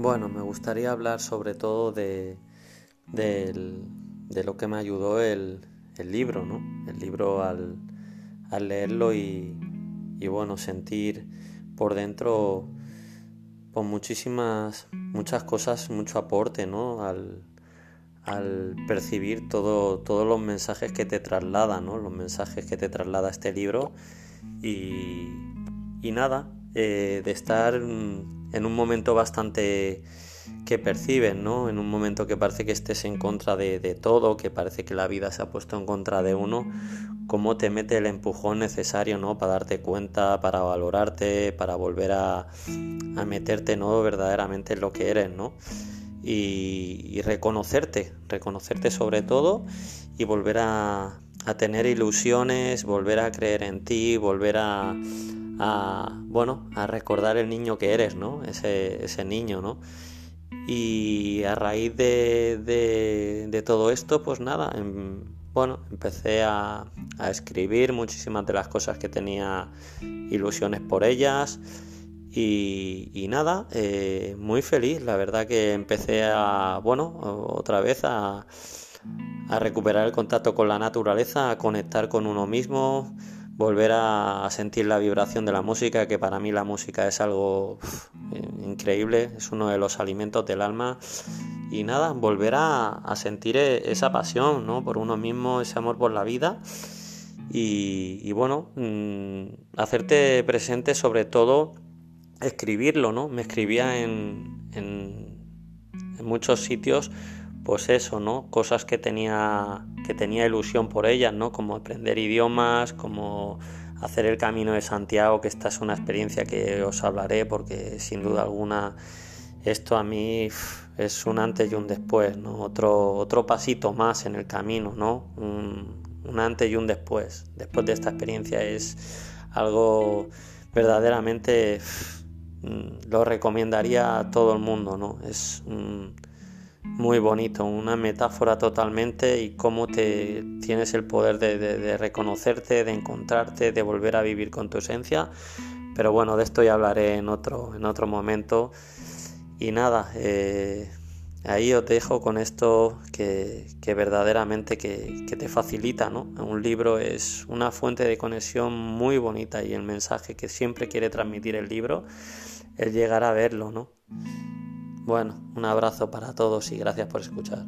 Bueno, me gustaría hablar sobre todo de, lo que me ayudó el, libro, ¿no? El libro al, leerlo y, bueno, sentir por dentro pues muchísimas, muchas cosas, mucho aporte, ¿no? Al, percibir todo, todos los mensajes que te traslada, ¿no? Los mensajes que te traslada este libro y, y nada, eh, de estar en un momento bastante que percibes, ¿no? En un momento que parece que estés en contra de, todo, que parece que la vida se ha puesto en contra de uno, cómo te mete el empujón necesario, ¿no? Para darte cuenta, para valorarte, para volver a, meterte, ¿no? Verdaderamente en lo que eres, ¿no? Y, reconocerte, reconocerte sobre todo y volver a, a tener ilusiones, volver a creer en ti, volver a a, bueno, a recordar el niño que eres, ¿no? Ese, ese niño, ¿no? Y a raíz de, de, todo esto, pues nada, em, bueno, empecé a, a, escribir muchísimas de las cosas que tenía ilusiones por ellas. Y, nada, eh, muy feliz, la verdad que empecé a, bueno, otra vez a, a recuperar el contacto con la naturaleza, a conectar con uno mismo, volver a sentir la vibración de la música, que para mí la música es algo increíble, es uno de los alimentos del alma. Y nada, volver a, sentir e, esa pasión ¿no? por uno mismo, ese amor por la vida. Y, bueno, mm, hacerte presente sobre todo escribirlo, ¿no? Me escribía en, en, en muchos sitios pues eso, ¿no? Cosas que tenía, que tenía ilusión por ellas, ¿no? Como aprender idiomas, como hacer el camino de Santiago, que esta es una experiencia que os hablaré porque sin duda alguna esto a mí es un antes y un después, ¿no? Otro, otro pasito más en el camino, ¿no? Un, un antes y un después. Después de esta experiencia es algo verdaderamente lo recomendaría a todo el mundo, ¿no? Es muy bonito, una metáfora totalmente y cómo te tienes el poder de, reconocerte, de encontrarte, de volver a vivir con tu esencia. Pero bueno, de esto ya hablaré en otro, en otro momento. Y nada, eh, ahí os dejo con esto que, verdaderamente que, que, te facilita, ¿no? Un libro es una fuente de conexión muy bonita y el mensaje que siempre quiere transmitir el libro, el llegar a verlo, ¿no? Bueno, un abrazo para todos y gracias por escuchar.